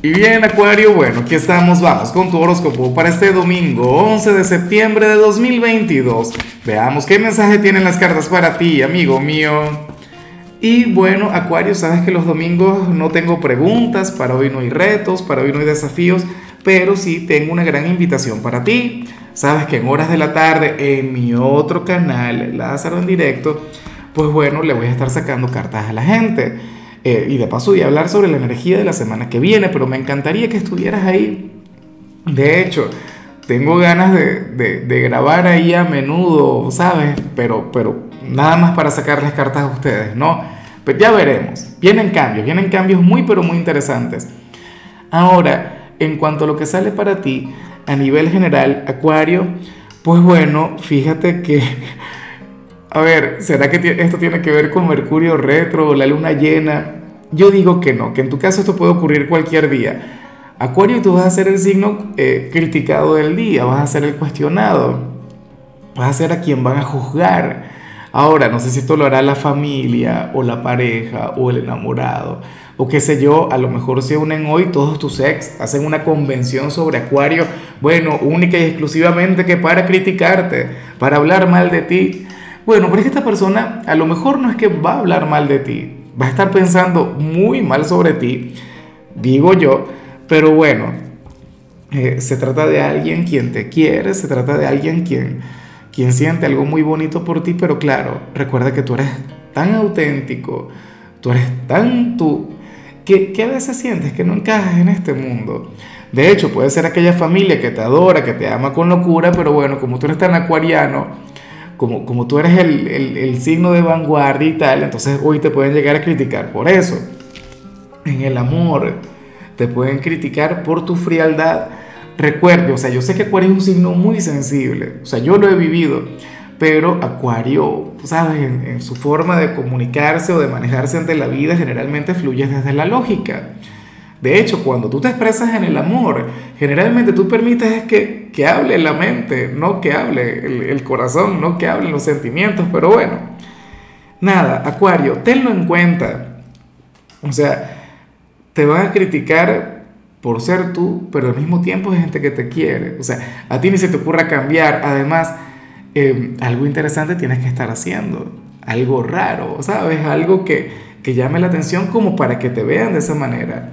Y bien, Acuario, bueno, aquí estamos, vamos con tu horóscopo para este domingo 11 de septiembre de 2022. Veamos qué mensaje tienen las cartas para ti, amigo mío. Y bueno, Acuario, sabes que los domingos no tengo preguntas, para hoy no hay retos, para hoy no hay desafíos, pero sí tengo una gran invitación para ti. Sabes que en horas de la tarde en mi otro canal, Lázaro en directo, pues bueno, le voy a estar sacando cartas a la gente. Eh, y de paso voy a hablar sobre la energía de la semana que viene, pero me encantaría que estuvieras ahí. De hecho, tengo ganas de, de, grabar ahí a menudo, ¿sabes? Pero, pero nada más para sacarles cartas a ustedes, ¿no? Pero pues ya veremos. Vienen cambios, vienen cambios muy, pero muy interesantes. Ahora, en cuanto a lo que sale para ti, a nivel general, Acuario, pues bueno, fíjate que a ver, ¿será que esto tiene que ver con Mercurio retro o la luna llena? Yo digo que no, que en tu caso esto puede ocurrir cualquier día. Acuario, tú vas a ser el signo eh, criticado del día, vas a ser el cuestionado, vas a ser a quien van a juzgar. Ahora, no sé si esto lo hará la familia o la pareja o el enamorado o qué sé yo, a lo mejor se unen hoy todos tus ex, hacen una convención sobre Acuario, bueno, única y exclusivamente que para criticarte, para hablar mal de ti. Bueno, pero es que esta persona a lo mejor no es que va a hablar mal de ti, va a estar pensando muy mal sobre ti, digo yo, pero bueno, eh, se trata de alguien quien te quiere, se trata de alguien quien, quien siente algo muy bonito por ti, pero claro, recuerda que tú eres tan auténtico, tú eres tan tú, que, que a veces sientes que no encajas en este mundo. De hecho, puede ser aquella familia que te adora, que te ama con locura, pero bueno, como tú eres tan acuariano, como, como tú eres el, el, el, signo de vanguardia y tal, entonces hoy te pueden llegar a criticar por eso. En el amor te pueden criticar por tu frialdad. Recuerde, o sea, yo sé que Acuario es un signo muy sensible, o sea, yo lo he vivido, pero Acuario, ¿sabes? En, en su forma de comunicarse o de manejarse ante la vida generalmente fluye desde la lógica. De hecho, cuando tú te expresas en el amor, generalmente tú permites que, que hable la mente, no que hable el, el, corazón, no que hablen los sentimientos, pero bueno, nada, Acuario, tenlo en cuenta. O sea, te van a criticar por ser tú, pero al mismo tiempo hay gente que te quiere. O sea, a ti ni se te ocurra cambiar. Además, eh, algo interesante tienes que estar haciendo, algo raro, ¿sabes? Algo que, que llame la atención como para que te vean de esa manera.